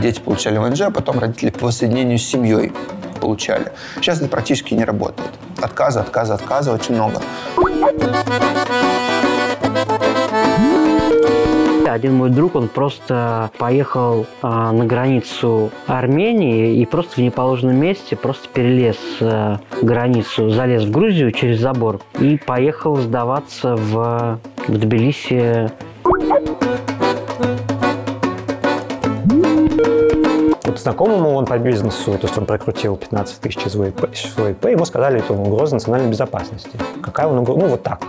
дети получали ВНЖ, а потом родители по воссоединению с семьей получали. Сейчас это практически не работает. Отказы, отказы, отказы очень много. Один мой друг, он просто поехал а, на границу Армении и просто в неположенном месте просто перелез а, границу, залез в Грузию через забор и поехал сдаваться в, в Тбилиси. Знакомому он по бизнесу, то есть он прокрутил 15 тысяч из ВИП, из ВИП ему сказали, это угроза национальной безопасности. Какая он угроза? Ну, вот так.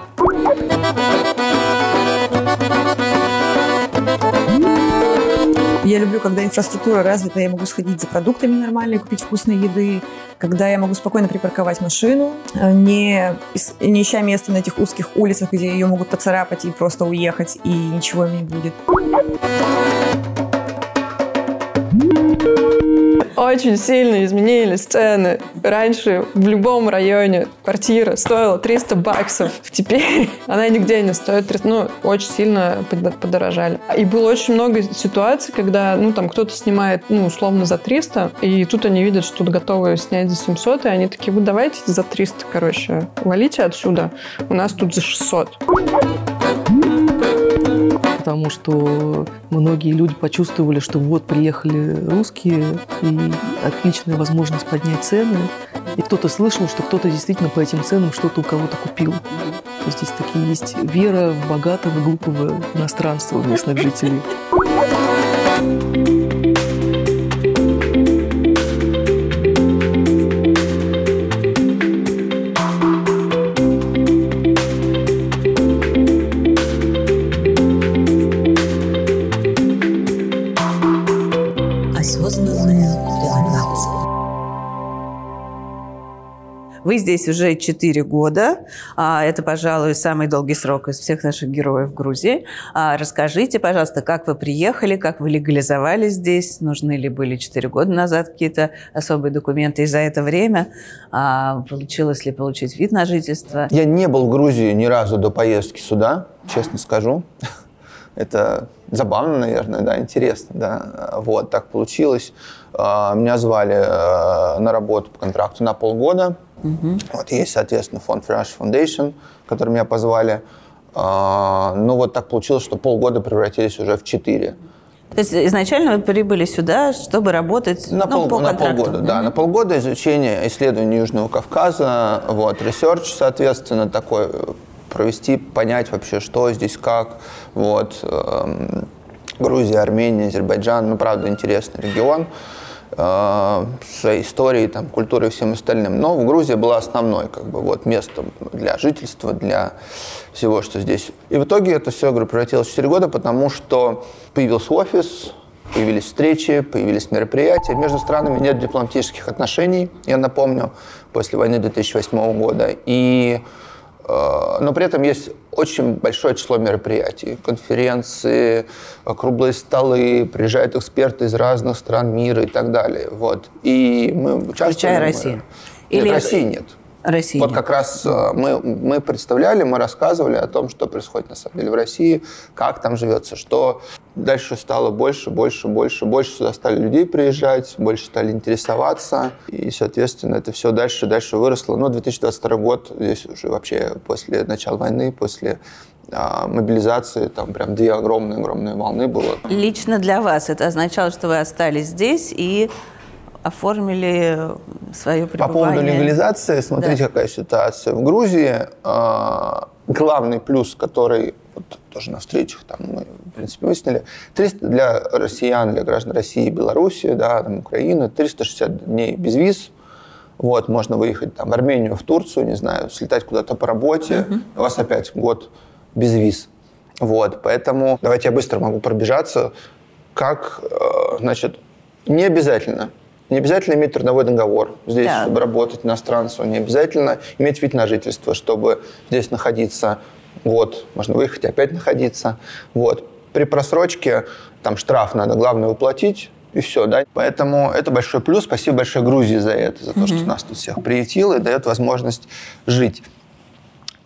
Я люблю, когда инфраструктура развита, я могу сходить за продуктами нормально, купить вкусной еды, когда я могу спокойно припарковать машину, э, не, не ища места на этих узких улицах, где ее могут поцарапать и просто уехать, и ничего не будет. Очень сильно изменились цены. Раньше в любом районе квартира стоила 300 баксов. Теперь она нигде не стоит 300. Ну, очень сильно подорожали. И было очень много ситуаций, когда, ну, там, кто-то снимает, ну, условно, за 300, и тут они видят, что тут готовы снять за 700, и они такие, вы давайте за 300, короче, валите отсюда. У нас тут за 600 потому что многие люди почувствовали, что вот приехали русские, и отличная возможность поднять цены. И кто-то слышал, что кто-то действительно по этим ценам что-то у кого-то купил. То есть здесь такие есть вера в богатого, глупого иностранства местных жителей. Вы здесь уже 4 года. А, это, пожалуй, самый долгий срок из всех наших героев в Грузии. А, расскажите, пожалуйста, как вы приехали, как вы легализовались здесь? Нужны ли были 4 года назад какие-то особые документы? И за это время а, получилось ли получить вид на жительство? Я не был в Грузии ни разу до поездки сюда, честно скажу. Это забавно, наверное, да, интересно, да. Вот, так получилось. Меня звали э, на работу по контракту на полгода. Угу. Вот есть, соответственно, фонд Fresh Foundation, который меня позвали. А, ну, вот так получилось, что полгода превратились уже в четыре. То есть изначально вы прибыли сюда, чтобы работать на, ну, пол, по на полгода, mm-hmm. да, на полгода изучения исследований Южного Кавказа, вот, research, соответственно, такой провести, понять вообще, что здесь, как, вот, эм, Грузия, Армения, Азербайджан, ну, правда, интересный регион. Э, своей историей, там, культурой и всем остальным. Но в Грузии была основной как бы, вот, местом для жительства, для всего, что здесь. И в итоге это все, говорю, превратилось в 4 года, потому что появился офис, появились встречи, появились мероприятия. Между странами нет дипломатических отношений, я напомню, после войны 2008 года. И но при этом есть очень большое число мероприятий, конференции, круглые столы, приезжают эксперты из разных стран мира и так далее. Вот. И мы. Включая Россию? Нет, Или... России нет. России. Вот как раз э, мы, мы представляли, мы рассказывали о том, что происходит на самом деле в России, как там живется, что дальше стало больше, больше, больше, больше сюда стали людей приезжать, больше стали интересоваться, и, соответственно, это все дальше, дальше выросло. Но 2022 год, здесь уже вообще после начала войны, после а, мобилизации, там прям две огромные-огромные волны было. Лично для вас это означало, что вы остались здесь и оформили свое пребывание. По поводу легализации, смотрите, да. какая ситуация. В Грузии э, главный плюс, который вот, тоже на встречах там мы, в принципе, выяснили, 300 для россиян, для граждан России и Беларуси, да, там, Украины, 360 дней без виз. Вот, можно выехать там, в Армению, в Турцию, не знаю, слетать куда-то по работе. Uh-huh. У вас опять год без виз. Вот, поэтому давайте я быстро могу пробежаться. Как, э, значит, не обязательно не обязательно иметь трудовой договор здесь, да. чтобы работать иностранцу. Не обязательно иметь вид на жительство, чтобы здесь находиться год. Можно выехать и опять находиться. Вот. При просрочке там штраф надо, главное, уплатить, и все, да. Поэтому это большой плюс. Спасибо большое Грузии за это, за то, mm-hmm. что нас тут всех приютило и дает возможность жить.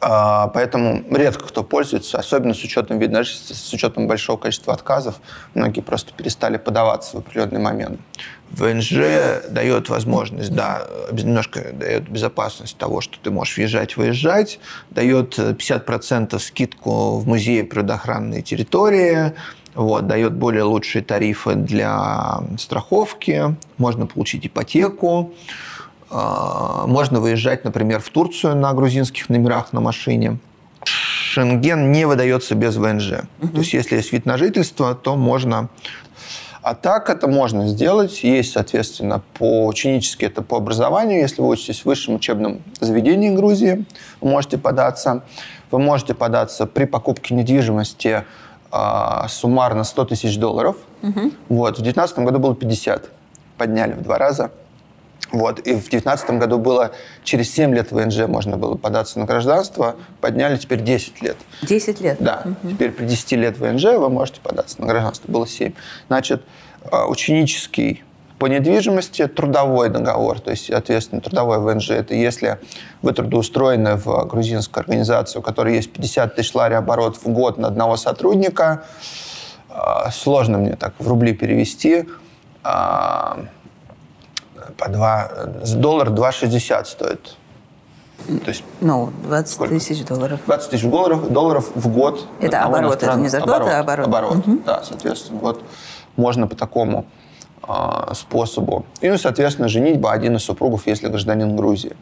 А, Поэтому редко кто пользуется, особенно с учетом жительства, с учетом большого количества отказов. Многие просто перестали подаваться в определенный момент. ВНЖ дает возможность, да, немножко дает безопасность того, что ты можешь въезжать, выезжать, дает 50% скидку в музее природоохранной территории, вот, дает более лучшие тарифы для страховки, можно получить ипотеку, можно выезжать, например, в Турцию на грузинских номерах на машине. Шенген не выдается без ВНЖ. То есть, если есть вид на жительство, то можно... А так это можно сделать. Есть, соответственно, по ученически это по образованию. Если вы учитесь в высшем учебном заведении Грузии, вы можете податься. Вы можете податься при покупке недвижимости а, суммарно 100 тысяч долларов. Вот. В 2019 году было 50. Подняли в два раза. Вот. И в 2019 году было через 7 лет ВНЖ можно было податься на гражданство, подняли теперь 10 лет. 10 лет? Да. Теперь при 10 лет ВНЖ вы можете податься на гражданство. Было 7. Значит, а, ученический по недвижимости трудовой договор, то есть, соответственно, трудовой ВНЖ, это если вы трудоустроены в грузинскую организацию, у которой есть 50 тысяч лари оборот в год на одного сотрудника, а, сложно мне так в рубли перевести, а, по 2, доллар 2,60 стоит. То есть Ну, 20 Сколько? тысяч долларов. 20 тысяч долларов, долларов в год. Это оборот, это не зарплата, а оборот. Оборот, да, соответственно. Вот можно по такому а, способу. И, ну, соответственно, женитьба один из супругов, если гражданин Грузии.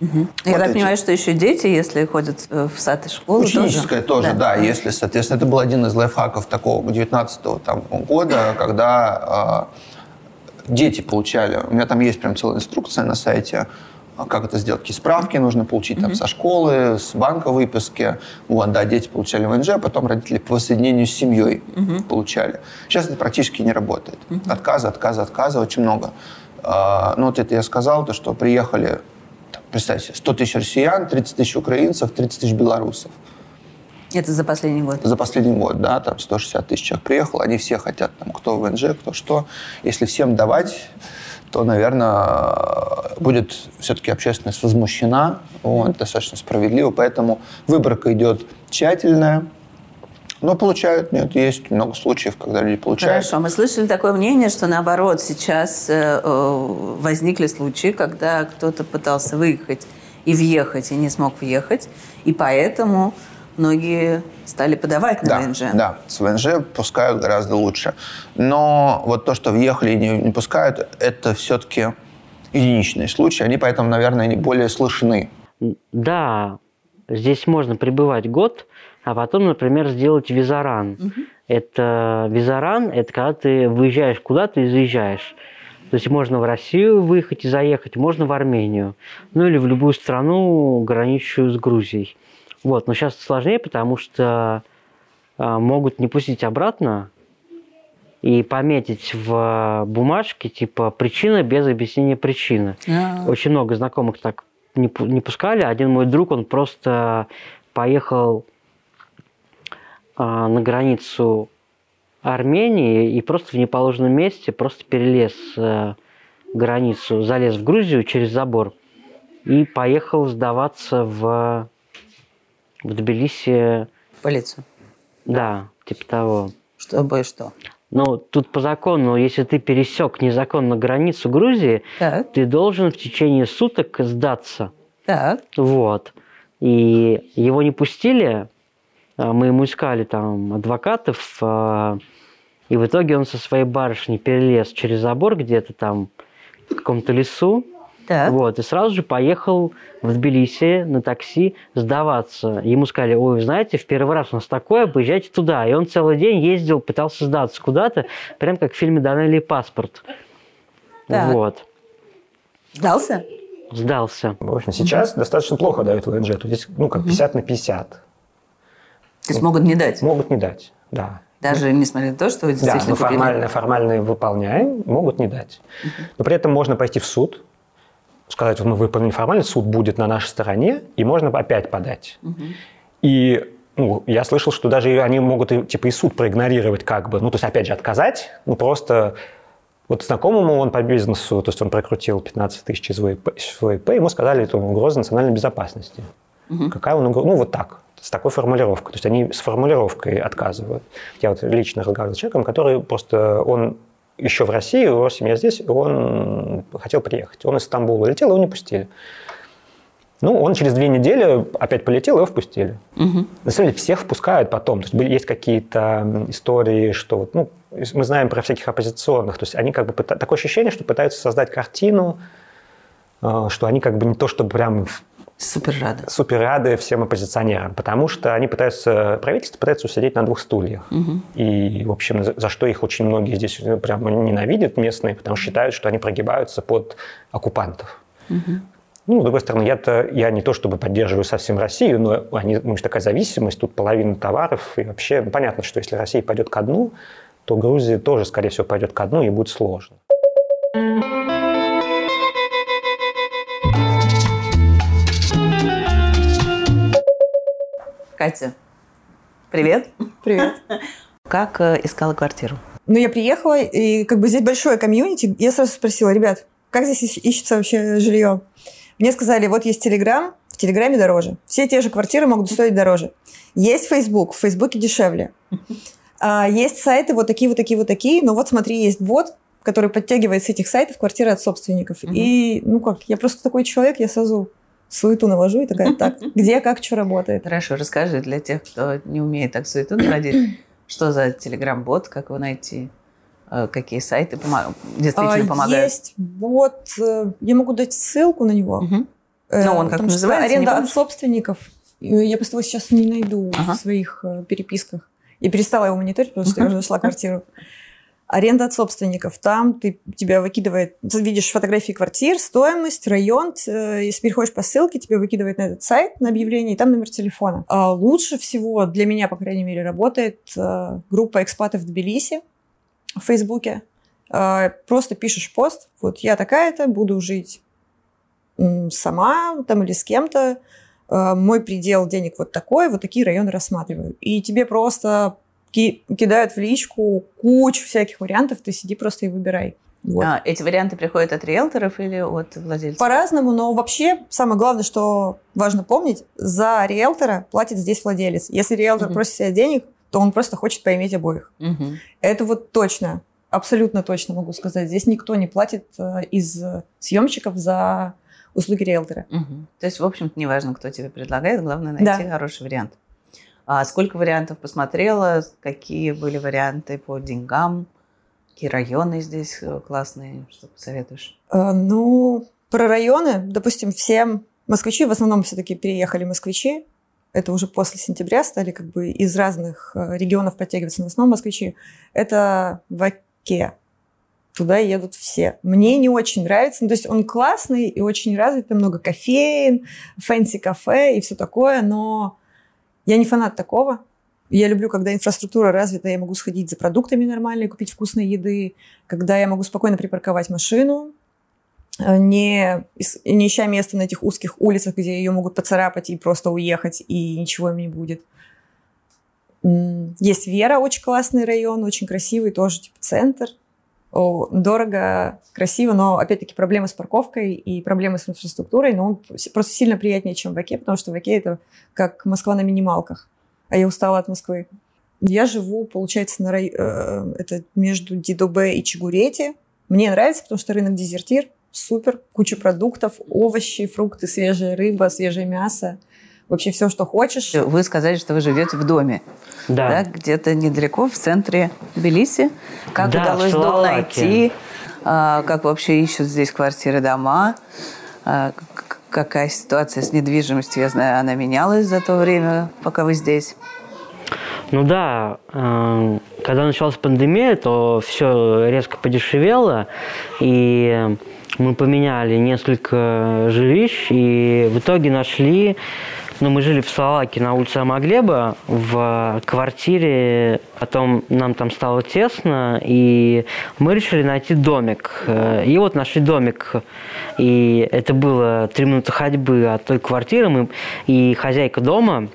Я Вот так эти. понимаю, что еще дети, если ходят э, в сад и школу, Ученическое тоже, да. Если, соответственно, это был один из лайфхаков такого 19 там, года, когда а, дети получали. У меня там есть прям целая инструкция на сайте, а, как это сделать. Какие справки нужно получить там, со школы, с банка выписки. Вот, да, дети получали ВНЖ, а потом родители по воссоединению с семьей получали. Сейчас это практически не работает. Отказы, отказы, отказы очень много. А, ну, вот это я сказал, то, что приехали, представьте, 100 тысяч россиян, 30 тысяч украинцев, 30 тысяч белорусов Это за последний год. за последний год, да, там 160 тысяч человек приехало, они все хотят, там, кто ВНЖ, кто что. Если всем давать, то, наверное, будет все-таки общественность возмущена, вот, достаточно справедливо, поэтому выборка идет тщательная, но получают, нет, есть много случаев, когда люди получают. Хорошо, мы слышали такое мнение, что наоборот сейчас э, э, возникли случаи, когда кто-то пытался выехать и въехать, и не смог въехать, и поэтому многие стали подавать на Да, ВНЖ. да, с ВНЖ пускают гораздо лучше. Но вот то, что въехали и не, не пускают, это все-таки единичные случаи. Они поэтому, наверное, не более слышны. Да, здесь можно пребывать год, а потом, например, сделать визаран. Это визаран, это когда ты выезжаешь куда-то и заезжаешь. То есть можно в Россию выехать и заехать, можно в Армению. Ну или в любую страну, граничащую с Грузией. Вот, но сейчас сложнее, потому что а, могут не пустить обратно и пометить в бумажке типа причина без объяснения причины. А, Очень много знакомых так не, не пускали. Один мой друг, он просто поехал а, на границу Армении и просто в неположенном месте просто перелез э, границу, залез в Грузию через забор и поехал сдаваться в, в Тбилиси, полицию. да, типа того. Чтобы что? Но тут по закону, если ты пересек незаконно границу Грузии, Так, ты должен в течение суток сдаться. так. Вот. И его не пустили. А Мы ему искали там адвокатов. а, И в итоге он со своей барышней перелез через забор где-то там в каком-то лесу. Так. Вот, и сразу же поехал в Тбилиси на такси сдаваться. Ему сказали, ой, вы знаете, в первый раз у нас такое, поезжайте туда. И он целый день ездил, пытался сдаться куда-то, прям как в фильме «Данелли паспорт». Так. Вот, Сдался? сдался. В общем, сейчас достаточно плохо дают ВНЖ. Тут здесь, ну, как 50 на 50. То есть могут не дать? Могут не дать, да. Даже несмотря на то, что вы Да, действительно мы купили? формально, формально выполняем, могут не дать. Но при этом можно пойти в суд, сказать, вот мы выполнили формально, суд будет на нашей стороне, и можно опять подать. И ну, я слышал, что даже они могут и, типа и суд проигнорировать как бы. Ну, то есть, опять же, отказать, ну, просто вот знакомому он по бизнесу, то есть он прокрутил 15 тысяч из ВИП, ему сказали, это угроза национальной безопасности. Какая он угроза? Ну, вот так, с такой формулировкой. То есть они с формулировкой отказывают. Я вот лично разговаривал с человеком, который просто, он еще в России, его семья здесь, он хотел приехать. Он из Стамбула летел, его не пустили. Ну, он через две недели опять полетел, его впустили. Мгм. На самом деле всех впускают потом. То есть есть какие-то истории, что вот, ну, мы знаем про всяких оппозиционных. То есть они как бы такое ощущение, что пытаются создать картину, э, что они как бы не то, чтобы прям Супер рада. супер рады всем оппозиционерам, потому что они пытаются, правительство пытается усидеть на двух стульях. И, в общем, за, за что их очень многие здесь э, прямо ненавидят местные, потому что считают, что они прогибаются под оккупантов. Ну, с другой стороны, я-то я не то чтобы поддерживаю совсем Россию, но они, ну, такая зависимость, тут половина товаров, и вообще ну, понятно, что если Россия пойдет ко дну, то Грузия тоже, скорее всего, пойдет ко дну, и будет сложно. Катя, привет. Привет. Как э, искала квартиру? Ну, я приехала, и как бы здесь большое комьюнити. Я сразу спросила, ребят, как здесь ищ- ищется вообще жилье? Мне сказали, вот есть Телеграм, в Телеграме дороже. Все те же квартиры могут стоить дороже. Есть Фейсбук, в Фейсбуке дешевле. А, есть сайты вот такие, вот такие, вот такие. Но вот смотри, есть бот, который подтягивает с этих сайтов квартиры от собственников. Мгм. И, ну как, я просто такой человек, я сразу суету навожу и такая, так, где, как, что работает. Хорошо, расскажи для тех, кто не умеет так суету наводить, что за телеграм-бот, как его найти, э, какие сайты помо- действительно А, помогают. Есть бот, э, я могу дать ссылку на него. Мгм. Э, Ну, он как называется, Аренда от собственников. Я просто его сейчас не найду Ага. в своих переписках. Я перестала его мониторить, потому что я уже нашла квартиру. Аренда от собственников. Там ты, тебя выкидывает... Ты видишь фотографии квартир, стоимость, район. Если переходишь по ссылке, тебе выкидывает на этот сайт, на объявление, и там номер телефона. А лучше всего, для меня, по крайней мере, работает э, группа экспатов в Тбилиси в Фейсбуке. Э, Просто пишешь пост, вот я такая-то, буду жить сама там или с кем-то, э, мой предел денег вот такой, вот такие районы рассматриваю. И тебе просто ки- кидают в личку кучу всяких вариантов, ты сиди просто и выбирай. Вот. А, эти варианты приходят от риэлторов или от владельцев? По-разному, но вообще самое главное, что важно помнить, за риэлтора платит здесь владелец. Если риэлтор Мгм. просит себе денег, то он просто хочет поиметь обоих. Мгм. Это вот точно, абсолютно точно могу сказать. Здесь никто не платит э, из э, съемщиков за услуги риэлтора. Мгм. То есть, в общем-то, неважно, кто тебе предлагает, главное найти Да. хороший вариант. А сколько вариантов посмотрела? Какие были варианты по деньгам? Какие районы здесь э, классные? Что посоветуешь? Э, Ну, про районы, допустим, все москвичи, в основном все-таки переехали москвичи, это уже после сентября стали как бы из разных э, регионов подтягиваться, но в основном москвичи. Это в Оке. Туда едут все. Мне не очень нравится. Ну, то есть он классный и очень развит, там много кофеин, фэнси-кафе и все такое, но я не фанат такого. Я люблю, когда инфраструктура развита, я могу сходить за продуктами нормально, купить вкусной еды, когда я могу спокойно припарковать машину, э, не, не ища места на этих узких улицах, где ее могут поцарапать и просто уехать, и ничего им не будет. Есть Вера, очень классный район, очень красивый, тоже типа центр. Дорого, красиво, но опять-таки проблемы с парковкой и проблемы с инфраструктурой, но он с- просто сильно приятнее, чем в Оке, потому что в Оке это как Москва на минималках, а я устала от Москвы. Я живу, получается, на рай... э, это между Дидобе и Чигурети. Мне нравится, потому что рынок дезертир супер, куча продуктов, овощи, фрукты, свежая рыба, свежее мясо. Вообще все, что хочешь. Вы сказали, что вы живете в доме, да, Да. где-то недалеко в центре Тбилиси. Как Да, удалось дом найти? А, как вообще ищут здесь квартиры, дома? А, какая ситуация с недвижимостью? Я знаю, она менялась за то время, пока вы здесь. Ну да, э, когда началась пандемия, то все резко подешевело, и мы поменяли несколько жилищ, и в итоге нашли, ну мы жили в Словакии на улице Амаглеба, в квартире, потом нам там стало тесно, и мы решили найти домик. Э, И вот нашли домик, и это было три минуты ходьбы от той квартиры, мы, и хозяйка дома,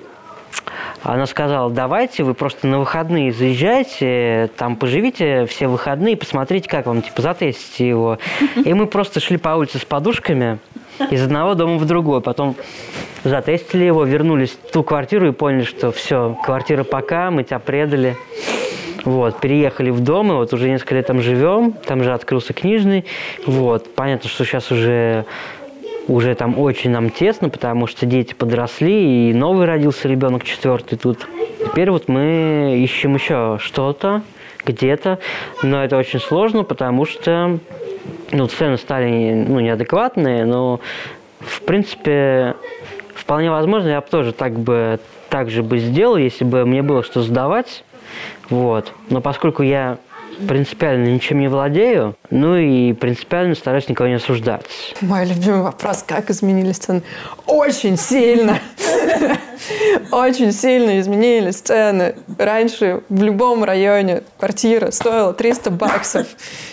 она сказала, давайте вы просто на выходные заезжайте, там поживите все выходные, посмотрите, как вам, типа, затестите его. И мы просто шли по улице с подушками из одного дома в другой. Потом затестили его, вернулись в ту квартиру и поняли, что все, квартира пока, мы тебя предали. Вот, переехали в дом, и вот уже несколько лет там живем, там же открылся книжный. Вот, понятно, что сейчас уже уже там очень нам тесно, потому что дети подросли, и новый родился ребенок четвертый тут. Теперь вот мы ищем еще что-то, где-то, но это очень сложно, потому что ну, цены стали ну, неадекватные, но в принципе вполне возможно, я бы тоже так бы так же бы сделал, если бы мне было что сдавать. Вот. Но поскольку я принципиально ничем не владею, ну и принципиально стараюсь никого не осуждать. Мой любимый вопрос, как изменились цены? Очень сильно. Очень сильно изменились цены. Раньше в любом районе квартира стоила 300 баксов.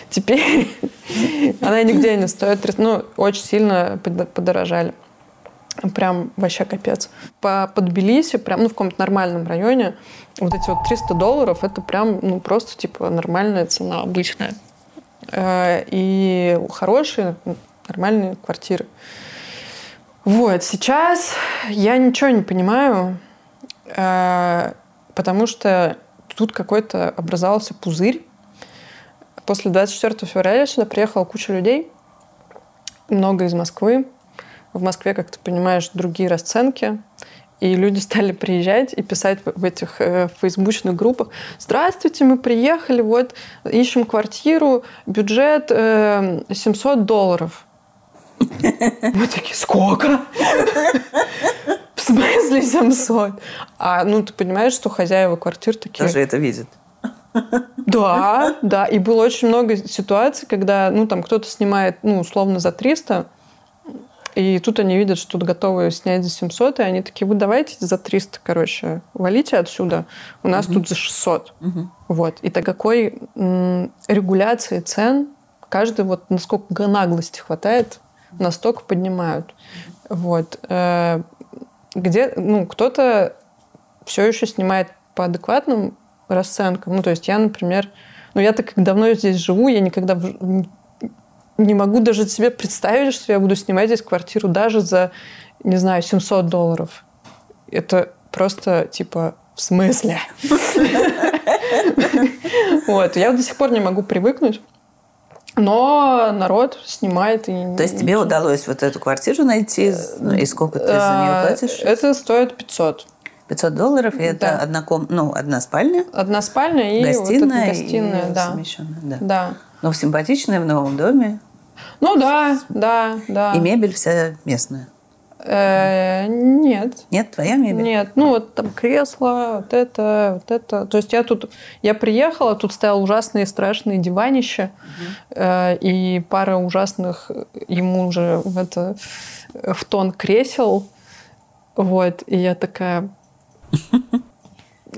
Теперь она нигде не стоит 300. Ну, очень сильно подорожали. Прям вообще капец. По, Тбилиси, прям ну, в каком-то нормальном районе, вот эти вот 300 долларов, это прям ну, просто типа нормальная цена, обычная. Э, и хорошие, нормальные квартиры. Вот, сейчас я ничего не понимаю, э, потому что тут какой-то образовался пузырь. После 24 февраля сюда приехала куча людей, много из Москвы, в Москве, как ты понимаешь, другие расценки. И люди стали приезжать и писать в этих э, фейсбучных группах. Здравствуйте, мы приехали, вот ищем квартиру, бюджет э, 700 долларов. Мы такие, сколько? В смысле 700? А, ну, ты понимаешь, что хозяева квартир такие... Даже это видят. Да, да. И было очень много ситуаций, когда, ну, там кто-то снимает, ну, условно за 300, и тут они видят, что тут готовы снять за 700, и они такие, вы давайте за 300, короче, валите отсюда, у нас угу. тут за 600. Угу. Вот. И так какой м- регуляции цен, каждый вот насколько наглости хватает, настолько поднимают. Вот. Э- где, ну, кто-то все еще снимает по адекватным расценкам. Ну, то есть я, например, ну, я так как давно здесь живу, я никогда не могу даже себе представить, что я буду снимать здесь квартиру даже за, не знаю, 700 долларов. Это просто, типа, в смысле? Вот, я до сих пор не могу привыкнуть. Но народ снимает. И... То есть тебе удалось вот эту квартиру найти? Ну, и сколько ты за нее а, платишь? Это стоит 500. 500 долларов, и это одна, ком... ну, одна спальня? Одна спальня и гостиная, вот гостиная, и да. да. да. Но симпатичная в новом доме. Ну да, да, да. И мебель вся местная? Э, нет. Нет, твоя мебель? Нет, ну вот там кресло, вот это, вот это. То есть я тут, я приехала, тут стоял ужасные страшные диванища угу. и пара ужасных ему уже в это в тон кресел, вот. И я такая,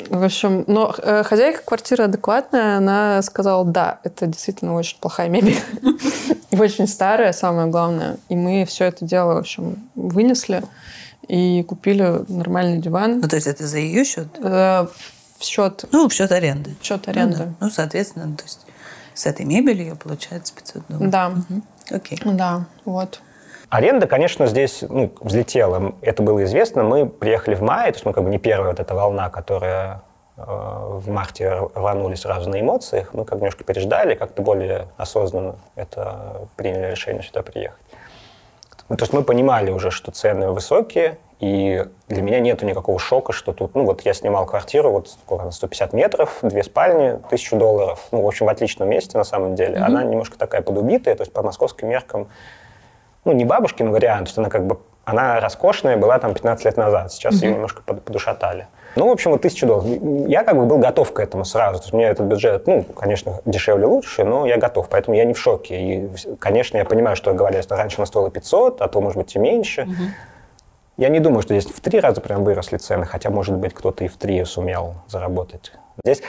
в общем, но э, хозяйка квартиры адекватная, она сказала, да, это действительно очень плохая мебель. И очень старая, самое главное. И мы все это дело, в общем, вынесли и купили нормальный диван. Ну, то есть это за ее счет? Э, в счет... Ну, в счет аренды. В счет аренды. Ну, да. ну, соответственно, то есть с этой мебелью получается 500 долларов. Да. Угу. Окей. Да, вот. Аренда, конечно, здесь ну, взлетела. Это было известно. Мы приехали в мае, то есть мы как бы не первая вот эта волна, которая э, в марте рванули сразу на эмоциях. Мы как немножко переждали, как-то более осознанно это приняли решение сюда приехать. Ну, то есть мы понимали уже, что цены высокие, и для меня нету никакого шока, что тут, ну вот я снимал квартиру, вот сколько она, 150 метров, две спальни, тысячу долларов, ну, в общем, в отличном месте на самом деле. Mm-hmm. Она немножко такая подубитая, то есть по московским меркам ну, не бабушкин вариант, что она как бы, она роскошная была там 15 лет назад, сейчас mm-hmm. ее немножко подушатали. Ну, в общем, вот тысячу долларов. Я как бы был готов к этому сразу. То есть мне этот бюджет, ну, конечно, дешевле лучше, но я готов, поэтому я не в шоке. И, конечно, я понимаю, что говорили, что раньше она стоила 500, а то, может быть, и меньше. Угу. Я не думаю, что здесь в три раза прям выросли цены, хотя, может быть, кто-то и в три сумел заработать. Здесь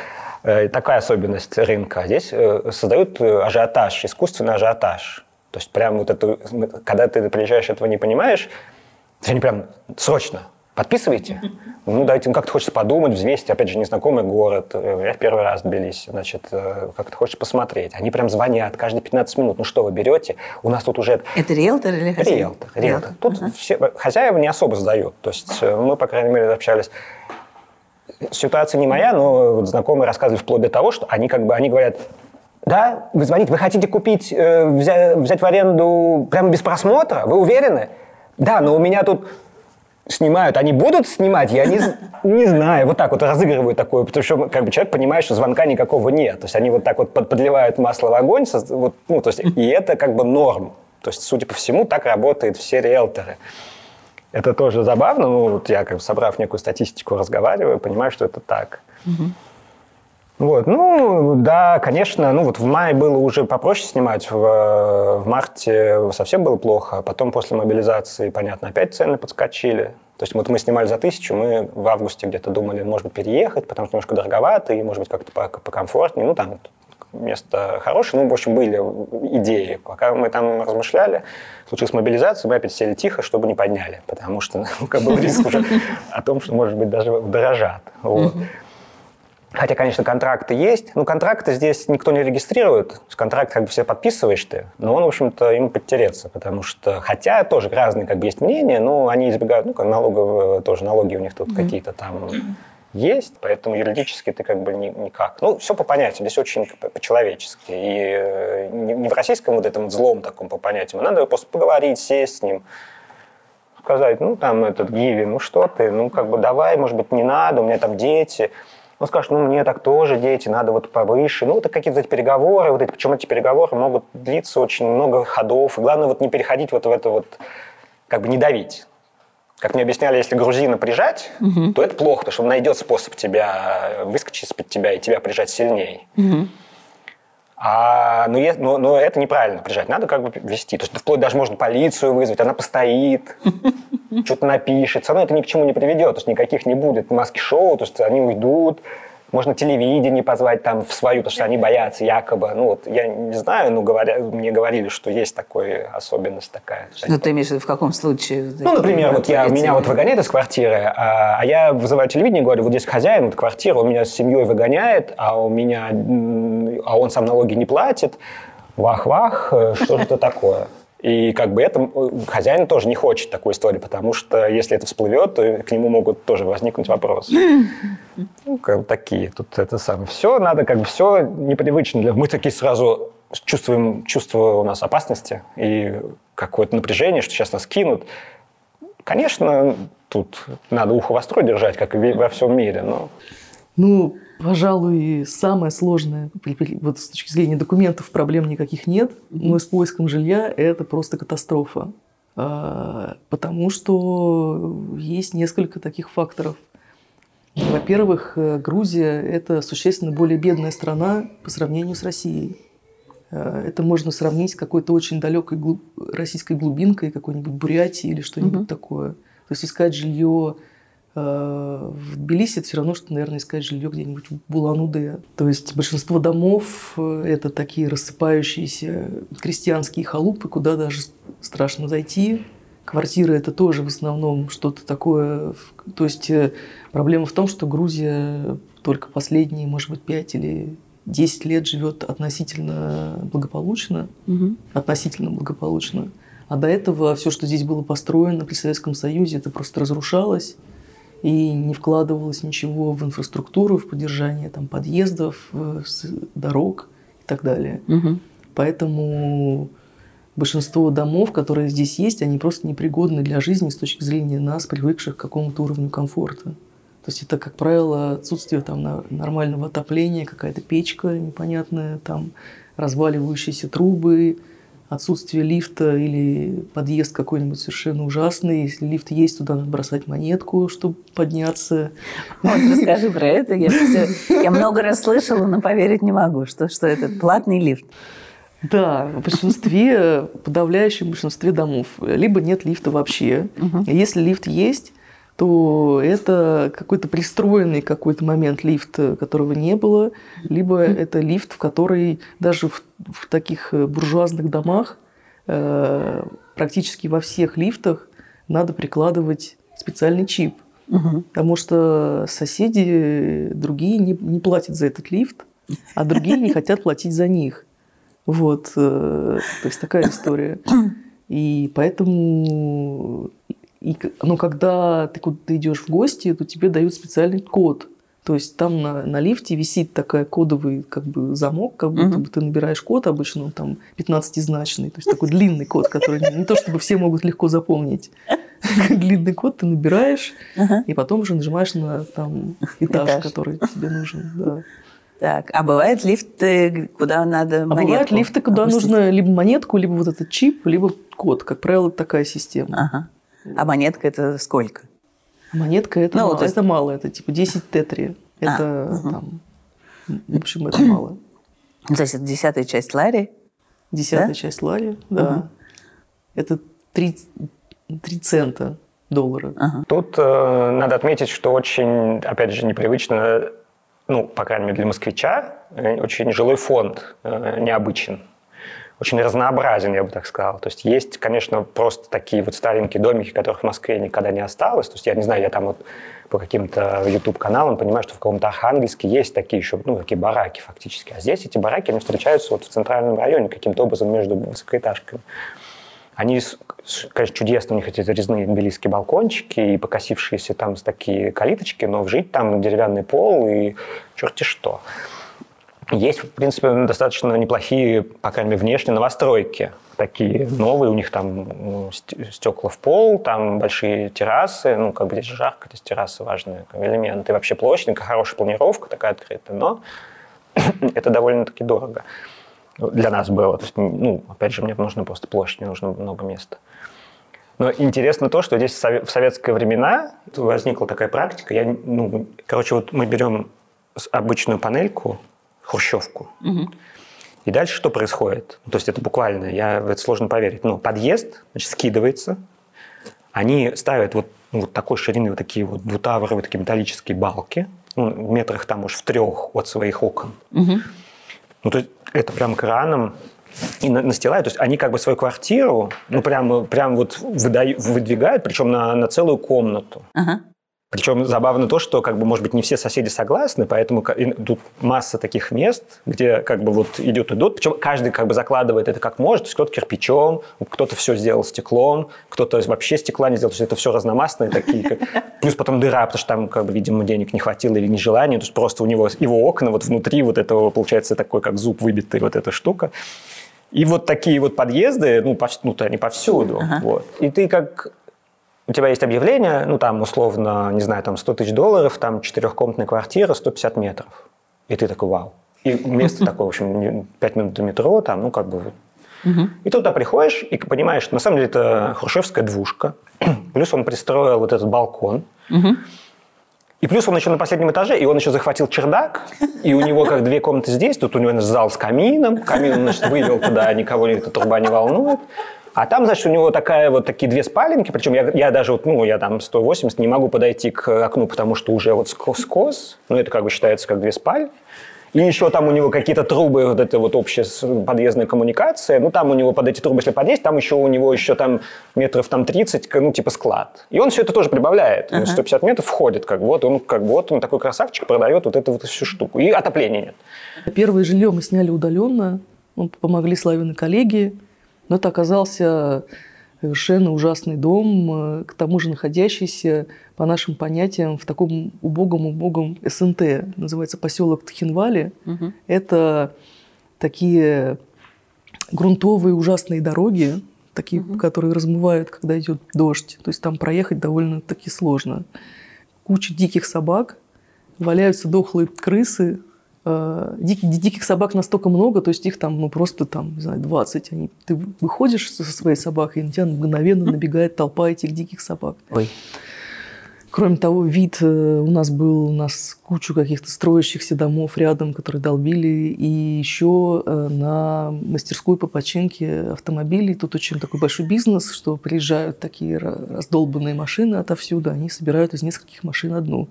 э, такая особенность рынка. Здесь э, создают э, ажиотаж, искусственный ажиотаж. То есть прям вот это, когда ты приезжаешь, этого не понимаешь, они прям срочно. подписывайте. Ну, давайте, ну, как-то хочется подумать, взвесить, опять же, незнакомый город. Э, Я в первый раз в Тбилиси, значит, э, как-то хочется посмотреть. Они прям звонят каждые 15 минут. Ну, что вы берете? У нас тут уже Это риэлтор или хозяин? Риэлтор, риэлтор. Тут все, хозяева не особо сдают. То есть э, мы, по крайней мере, общались. Ситуация не моя, но вот знакомые рассказывали вплоть до того, что они как бы они говорят, да, вы звоните, вы хотите купить, э, взять, взять в аренду прямо без просмотра? Вы уверены? Да, но у меня тут снимают, они будут снимать, я не, не знаю, вот так вот разыгрывают такое, потому что как бы человек понимает, что звонка никакого нет, то есть они вот так вот под- подливают масло в огонь, вот, ну, то есть, и это как бы норм, то есть, судя по всему, так работают все риэлторы. Это тоже забавно, ну, вот я, как бы, собрав некую статистику, разговариваю, понимаю, что это так. Вот, ну, да, конечно, ну вот в мае было уже попроще снимать, в, в марте совсем было плохо, а потом после мобилизации, понятно, опять цены подскочили. То есть вот мы снимали за тысячу, мы в августе где-то думали, может быть, переехать, потому что немножко дороговато и, может быть, как-то по- покомфортнее. Ну, там место хорошее, ну, в общем, были идеи. Пока мы там размышляли, случилась мобилизация, мы опять сели тихо, чтобы не подняли, потому что ну, как был риск уже о том, что, может быть, даже дорожат. Вот. Хотя, конечно, контракты есть. Ну, контракты здесь никто не регистрирует. С контракт как бы все подписываешь ты, но он, в общем-то, им подтереться, потому что, хотя тоже разные как бы есть мнения, но они избегают, ну, как налоговые, тоже налоги у них тут какие-то там есть, поэтому юридически ты как бы ни- никак. Ну, все по понятиям, здесь очень по- по-человечески. И э, не не в российском вот этом злом таком по понятиям, а надо просто поговорить, сесть с ним, сказать, ну, там, этот Гиви, ну, что ты, ну, как бы, давай, может быть, не надо, у меня там дети. Он скажет, ну, мне так тоже дети, надо вот повыше. Ну, это какие-то эти переговоры, вот эти, причем эти переговоры могут длиться очень много ходов. И главное, вот не переходить вот в это вот, как бы не давить. Как мне объясняли, если грузина прижать, то это плохо, потому что он найдет способ тебя выскочить из-под тебя и тебя прижать сильнее. А, но, е- но, но это неправильно прижать, надо как бы вести. То есть вплоть даже можно полицию вызвать, она постоит, что-то напишет. Все равно это ни к чему не приведет, то есть никаких не будет маски-шоу, то есть они уйдут. Можно телевидение позвать там в свою, потому что они боятся якобы. Ну вот я не знаю, но говоря, мне говорили, что есть такая особенность такая. Ну, ты имеешь в виду, в каком случае? ну, например, вот я, меня вот выгоняют из квартиры, а, а я вызываю телевидение и говорю, вот здесь хозяин вот квартиры, он меня с семьей выгоняет, а у меня, а он сам налоги не платит, вах-вах, э, что же это такое? И как бы это э, хозяин тоже не хочет такой истории, потому что если это всплывет, то к нему могут тоже возникнуть вопросы. Ну, как бы такие. Тут это самое. Все надо, как бы все непривычно. Для... Мы такие сразу чувствуем чувство у нас опасности и какое-то напряжение, что сейчас нас кинут. Конечно, тут надо ухо востро держать, как и во всем мире, но Ну, пожалуй, самое сложное, вот с точки зрения документов проблем никаких нет, но с поиском жилья это просто катастрофа. А, Потому что есть несколько таких факторов. Во-первых, э, Грузия – это существенно более бедная страна по сравнению с Россией. Э, Это можно сравнить с какой-то очень далекой глу- российской глубинкой, какой-нибудь Бурятии или что-нибудь такое. То есть искать жилье в Тбилиси это все равно, что, наверное, искать жилье где-нибудь в Булан-Удэ. То есть большинство домов это такие рассыпающиеся крестьянские халупы, куда даже страшно зайти. Квартиры это тоже в основном что-то такое. То есть э, проблема в том, что Грузия только последние, может быть, 5 или 10 лет живет относительно благополучно относительно благополучно. А до этого все, что здесь было построено при Советском Союзе, это просто разрушалось и не вкладывалось ничего в инфраструктуру, в поддержание там, подъездов, э, дорог и так далее. Поэтому большинство домов, которые здесь есть, они просто непригодны для жизни с точки зрения нас, привыкших к какому-то уровню комфорта. То есть это, как правило, отсутствие там нормального отопления, какая-то печка непонятная, там разваливающиеся трубы, отсутствие лифта или подъезд какой-нибудь совершенно ужасный. Если лифт есть, туда надо бросать монетку, чтобы подняться. Вот, расскажи про это. Я, всё- я много раз слышала, но поверить не могу, что, что это платный лифт. Да, в большинстве, подавляющем большинстве домов либо нет лифта вообще. И Если лифт есть, то это какой-то пристроенный какой-то момент лифт, которого не было, либо это лифт, в который даже в, в таких э, буржуазных домах э, практически во всех лифтах надо прикладывать специальный чип. Потому что соседи другие не, не платят за этот лифт, а другие не хотят платить за них. Вот. э, То есть такая история. И поэтому, и, к- ну, когда ты куда-то идешь в гости, то тебе дают специальный код. То есть там на, на лифте висит такой кодовый как бы замок, как будто Мгм. бы ты набираешь код, обычно он там 15-значный, то есть такой длинный код, который не, то чтобы все могут легко запомнить. Длинный код ты набираешь, и потом уже нажимаешь на там этаж, который тебе нужен. Так, а бывает лифты, куда надо А монетку бывают лифты, куда нужно либо монетку, либо вот этот чип, либо код. Как правило, такая система. Ага. А монетка это сколько? Монетка это, Ну, мало, то есть- это мало, это типа 10 тетри. Это А, там, в общем, это мало. Ну, То есть это десятая часть Ларри? Десятая Да? часть лари, да. Ага. Это 3, цента доллара. Ага. Тут э, надо отметить, что очень, опять же, непривычно, ну, по крайней мере, для москвича, э, очень жилой фонд э, необычен. Очень разнообразен, я бы так сказал. То есть есть, конечно, просто такие вот старенькие домики, которых в Москве никогда не осталось. То есть я не знаю, я там вот по каким-то YouTube-каналам понимаю, что в каком-то Архангельске есть такие еще, ну, такие бараки фактически. А здесь эти бараки, они встречаются вот в центральном районе каким-то образом между высокоэтажками. Они, конечно, чудесно, у них эти резные тбилисские балкончики и покосившиеся там такие калиточки, но жить там деревянный пол и черти что. Есть, в принципе, достаточно неплохие, по крайней мере, внешние новостройки. Такие новые, у них там ну, ст- стекла в пол, там большие террасы, ну, как бы здесь жарко, то есть террасы важный как бы элемент. И вообще площадь, хорошая планировка такая открытая, но это довольно-таки дорого для нас было. То есть, ну, опять же, мне нужно просто площадь, мне нужно много места. Но интересно то, что здесь в сове- в советские времена возникла такая практика. Я, ну, короче, вот мы берем обычную панельку, хрущевку, и дальше что происходит? То есть это буквально, я, это сложно поверить. Ну, подъезд, значит, скидывается, они ставят вот, ну, вот такой ширины вот такие вот двутавровые такие металлические балки, ну, в метрах там, может, в трех от своих окон. Ну, то есть это прям краном и на- настилают. То есть они как бы свою квартиру, ну, прям, прям вот выдаю- выдвигают, причем на, на целую комнату. Ага. Причем забавно то, что, как бы, может быть, не все соседи согласны, поэтому тут масса таких мест, где, как бы, вот идет идут, причем каждый, как бы, закладывает это как может, то есть кто-то кирпичом, кто-то все сделал стеклом, кто-то вообще стекла не сделал, то есть это все разномастные такие, как- плюс потом дыра, потому что там, как бы, видимо, денег не хватило или нежелания, то есть просто у него, его окна вот внутри вот этого, получается, такой, как зуб выбитый, вот эта штука. И вот такие вот подъезды, ну, повс- ну они повсюду. Вот. И ты как у тебя есть объявление, ну, там, условно, не знаю, там, 100 тысяч долларов, там, четырехкомнатная квартира, 150 метров. И ты такой, вау. И место такое, в общем, 5 минут до метро, там, ну, как бы... И ты туда приходишь и понимаешь, что на самом деле это хрущевская двушка. Плюс он пристроил вот этот балкон. И плюс он еще на последнем этаже, и он еще захватил чердак, и у него как две комнаты здесь, тут у него значит, зал с камином, камин, он, значит, вывел туда, никого эта труба не волнует. А там, значит, у него такая вот такие две спаленки, причем я, я даже вот, ну, я там 180, не могу подойти к окну, потому что уже вот скос-скос, ну, это как бы считается как две спальни. И еще там у него какие-то трубы, вот это вот общая подъездная коммуникация. Ну, там у него под эти трубы, если подъезд, там еще у него еще там метров там 30, к- ну, типа склад. И он все это тоже прибавляет. Него 150 метров входит, как вот он, как вот он такой красавчик, продает вот эту вот всю штуку. И отопления нет. Первое жилье мы сняли удаленно, помогли Славины коллеги, но это оказался совершенно ужасный дом, э, к тому же находящийся, по нашим понятиям, в таком убогом-убогом СНТ, называется поселок Тхинвали. Это такие грунтовые ужасные дороги, такие, которые размывают, когда идет дождь. То есть там проехать довольно-таки сложно. Куча диких собак, валяются дохлые крысы. Э, диких, диких собак настолько много, то есть их там ну, просто там, не знаю, 20. Они, ты выходишь со своей собакой, и на тебя мгновенно набегает толпа этих диких собак. Ой. Кроме того, вид э, у нас был, у нас кучу каких-то строящихся домов рядом, которые долбили, и еще э, на мастерскую по починке автомобилей. Тут очень такой большой бизнес, что приезжают такие ра- раздолбанные машины отовсюду, они собирают из нескольких машин одну.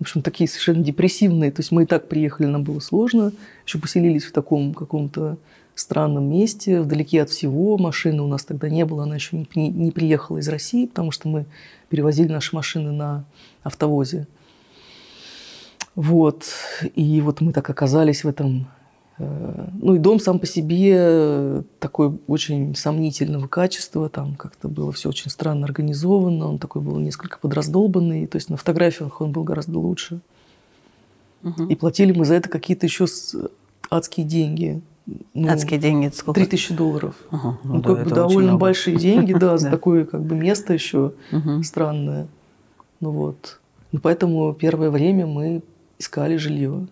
В общем, такие совершенно депрессивные. То есть мы и так приехали, нам было сложно. Еще поселились в таком каком-то странном месте, вдалеке от всего. Машины у нас тогда не было, она еще не, не приехала из России, потому что мы перевозили наши машины на автовозе. Вот. И вот мы так оказались в этом ну и дом сам по себе такой очень сомнительного качества, там как-то было все очень странно организовано, он такой был несколько подраздолбанный, то есть на фотографиях он был гораздо лучше. Угу. И платили мы за это какие-то еще адские деньги. Ну, адские деньги это сколько? 3000 долларов. Ага, ну, ну, как бы довольно большие деньги, да, за такое как бы место еще странное. Ну вот. Ну, поэтому первое время мы искали жилье.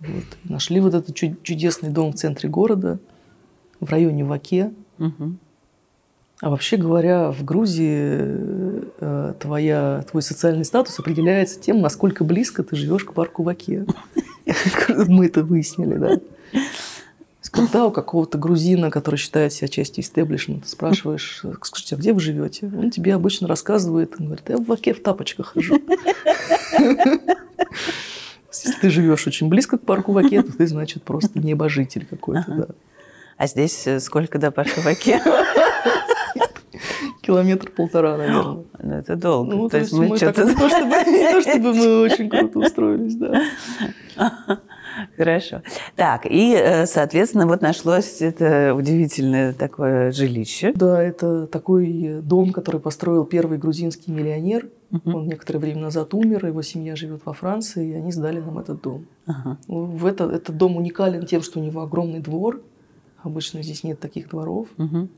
Вот. Нашли вот этот чудесный дом в центре города, в районе Ваке. Угу. А вообще говоря, в Грузии э, твоя, твой социальный статус определяется тем, насколько близко ты живешь к парку Ваке. Мы это выяснили, да. Когда у какого-то грузина, который считает себя частью истеблишмента, спрашиваешь, скажите, а где вы живете? Он тебе обычно рассказывает, он говорит, я в Ваке в тапочках хожу. Если ты живешь очень близко к парку Ваке, то ты, значит, просто небожитель какой-то, ага. да. А здесь э, сколько до парка Ваке? Километр полтора, наверное. Ну, это долго. Ну, то, то есть мы, мы что-то... не, то, чтобы, не то, чтобы мы очень круто устроились, да. Хорошо. Так, и, э, соответственно, вот нашлось это удивительное такое жилище. Да, это такой дом, который построил первый грузинский миллионер. Угу. Он некоторое время назад умер, его семья живет во Франции, и они сдали нам этот дом. Ага. В это, этот дом уникален тем, что у него огромный двор. Обычно здесь нет таких дворов. Угу.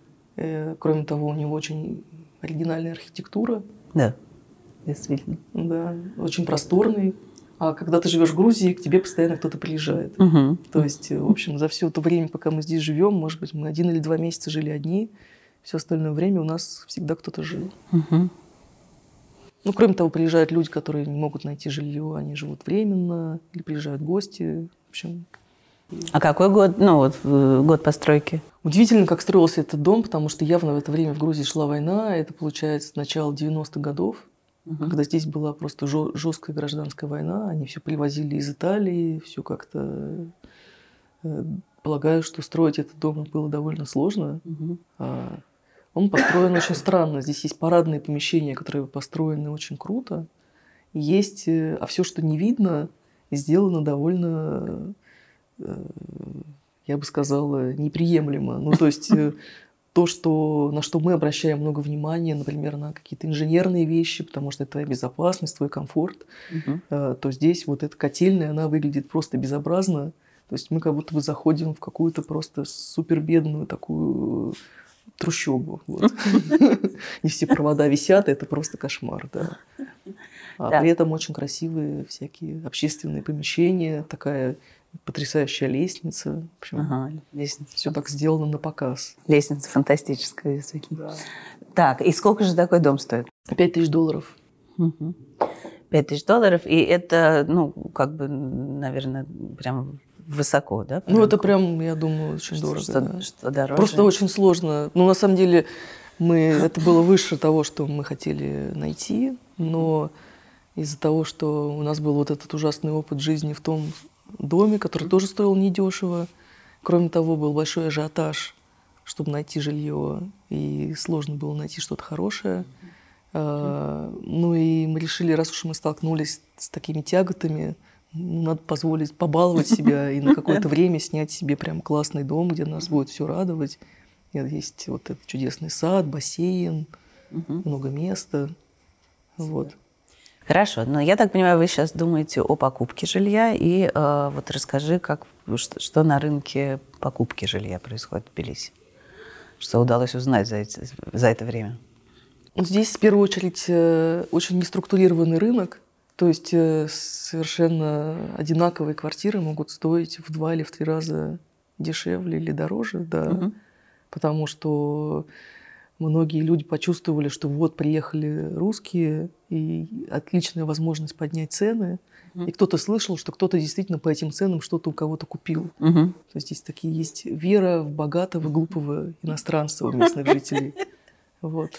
Кроме того, у него очень оригинальная архитектура. Да, действительно. Да, очень просторный. А когда ты живешь в Грузии, к тебе постоянно кто-то приезжает. Угу. То есть, в общем, за все то время, пока мы здесь живем, может быть, мы один или два месяца жили одни, все остальное время у нас всегда кто-то жил. Угу. Ну, кроме того, приезжают люди, которые не могут найти жилье, они живут временно, или приезжают гости. В общем, а какой год, ну вот э, год постройки? Удивительно, как строился этот дом, потому что явно в это время в Грузии шла война. Это получается начало 90-х годов угу. когда здесь была просто жесткая гражданская война, они все привозили из Италии, все как-то э, полагаю, что строить этот дом было довольно сложно. Угу. Он построен очень странно. Здесь есть парадные помещения, которые построены очень круто. Есть, э, а все, что не видно, сделано довольно, я бы сказала, неприемлемо. Ну, то есть то, что, на что мы обращаем много внимания, например, на какие-то инженерные вещи, потому что это твоя безопасность, твой комфорт, угу. то здесь вот эта котельная, она выглядит просто безобразно. То есть мы как будто бы заходим в какую-то просто супер бедную такую трущобу. Вот. Не все провода висят, это просто кошмар, да. А при этом очень красивые всякие общественные помещения, такая потрясающая лестница. В общем, ага, лестница. Все так сделано на показ. Лестница фантастическая, действительно. Да. Так, и сколько же такой дом стоит? Пять тысяч долларов. Пять тысяч долларов, и это, ну, как бы, наверное, прям высоко, да? Прям ну, это прям, я думаю, очень что, дорого. Что, да. что дороже? Просто очень сложно. Ну, на самом деле, мы, это было выше того, что мы хотели найти, но из-за того, что у нас был вот этот ужасный опыт жизни в том доме, который тоже стоил недешево. Кроме того, был большой ажиотаж, чтобы найти жилье, и сложно было найти что-то хорошее. А, ну и мы решили, раз уж мы столкнулись с такими тяготами, надо позволить побаловать себя и на какое-то время снять себе прям классный дом, где нас будет все радовать. Есть вот этот чудесный сад, бассейн, много места. Вот. Хорошо, но я так понимаю, вы сейчас думаете о покупке жилья, и э, вот расскажи, как, что, что на рынке покупки жилья происходит в Тбилиси? Что удалось узнать за, эти, за это время? Здесь, в первую очередь, э, очень неструктурированный рынок, то есть э, совершенно одинаковые квартиры могут стоить в два или в три раза дешевле или дороже, да, угу. потому что многие люди почувствовали, что вот приехали русские, и отличная возможность поднять цены. Mm-hmm. И кто-то слышал, что кто-то действительно по этим ценам что-то у кого-то купил. Mm-hmm. То есть здесь такие есть вера в богатого, глупого иностранца у местных жителей. Вот.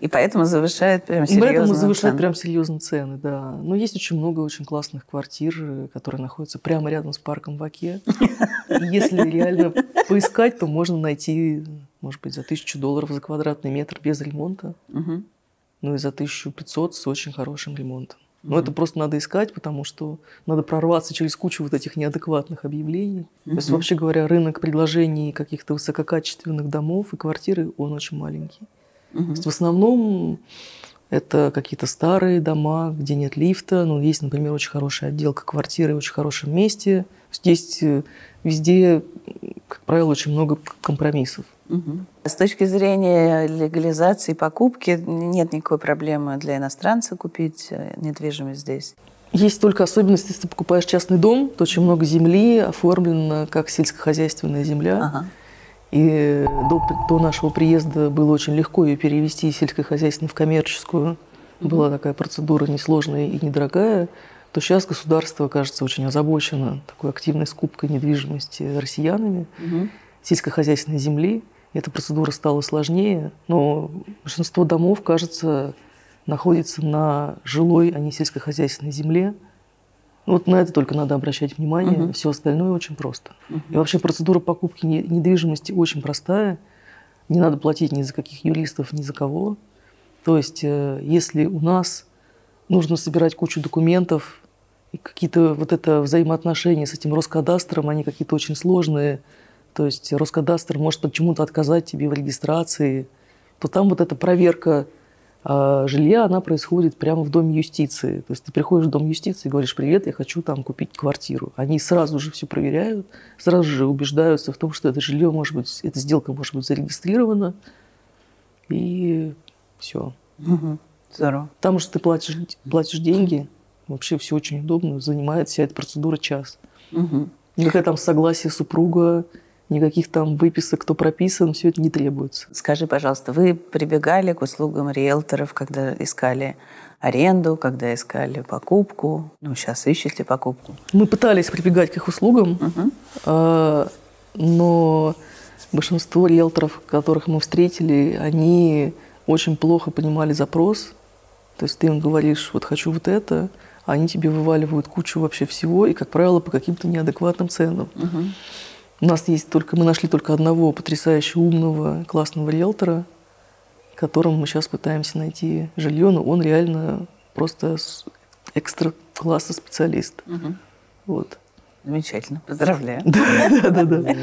И поэтому завышает прям И серьезно поэтому завышают цены. прям серьезно цены, да. Но есть очень много очень классных квартир, э, которые находятся прямо рядом с парком в Оке. И Если реально поискать, то можно найти, может быть, за тысячу долларов за квадратный метр без ремонта, ну и за 1500 с очень хорошим ремонтом. Но это просто надо искать, потому что надо прорваться через кучу вот этих неадекватных объявлений. То есть, вообще говоря, рынок предложений каких-то высококачественных домов и квартиры, он очень маленький. Есть в основном это какие-то старые дома, где нет лифта. Ну, есть, например, очень хорошая отделка квартиры в очень хорошем месте. Есть э, везде, как правило, очень много компромиссов. Мгм. С точки зрения легализации покупки нет никакой проблемы для иностранца купить э, недвижимость здесь. Есть только особенность, если ты покупаешь частный дом, то очень много земли оформлено как сельскохозяйственная земля. Ага. И до, до нашего приезда было очень легко ее перевести из сельскохозяйственной в коммерческую. Была такая процедура несложная и недорогая. То сейчас государство, кажется, очень озабочено такой активной скупкой недвижимости россиянами, Мгм. сельскохозяйственной земли. Эта процедура стала сложнее, но большинство домов, кажется, находится на жилой, а не сельскохозяйственной земле. Вот на это только надо обращать внимание. Мгм. Все остальное очень просто. И вообще процедура покупки не- недвижимости очень простая. Не надо платить ни за каких юристов, ни за кого. То есть, э, если у нас нужно собирать кучу документов, и какие-то вот это взаимоотношения с этим Роскадастром, они какие-то очень сложные, то есть Роскадастр может почему-то отказать тебе в регистрации, то там вот эта проверка а, жилья, она происходит прямо в Доме юстиции. То есть ты приходишь в Дом юстиции и говоришь, привет, я хочу там купить квартиру. Они сразу же все проверяют, сразу же убеждаются в том, что это жилье может быть, эта сделка может быть зарегистрирована. И все. Мгм. Здорово. Там уже ты платишь, платишь деньги, вообще все очень удобно, занимает вся эта процедура час. Мгм. Никакое там согласие супруга, никаких там выписок, кто прописан, все это не требуется. Скажи, пожалуйста, вы прибегали к услугам риэлторов, когда искали аренду, когда искали покупку? Ну, сейчас ищете покупку. Мы пытались прибегать к их услугам, а, но большинство риэлторов, которых мы встретили, они очень плохо понимали запрос. То есть ты им говоришь, вот хочу вот это, а они тебе вываливают кучу вообще всего, и, как правило, по каким-то неадекватным ценам. Мгм. У нас есть только, мы нашли только одного потрясающе умного, классного риэлтора, которому мы сейчас пытаемся найти жилье, но он реально просто экстра класса специалист. Мгм. Вот. Замечательно. Поздравляю. Да-да-да.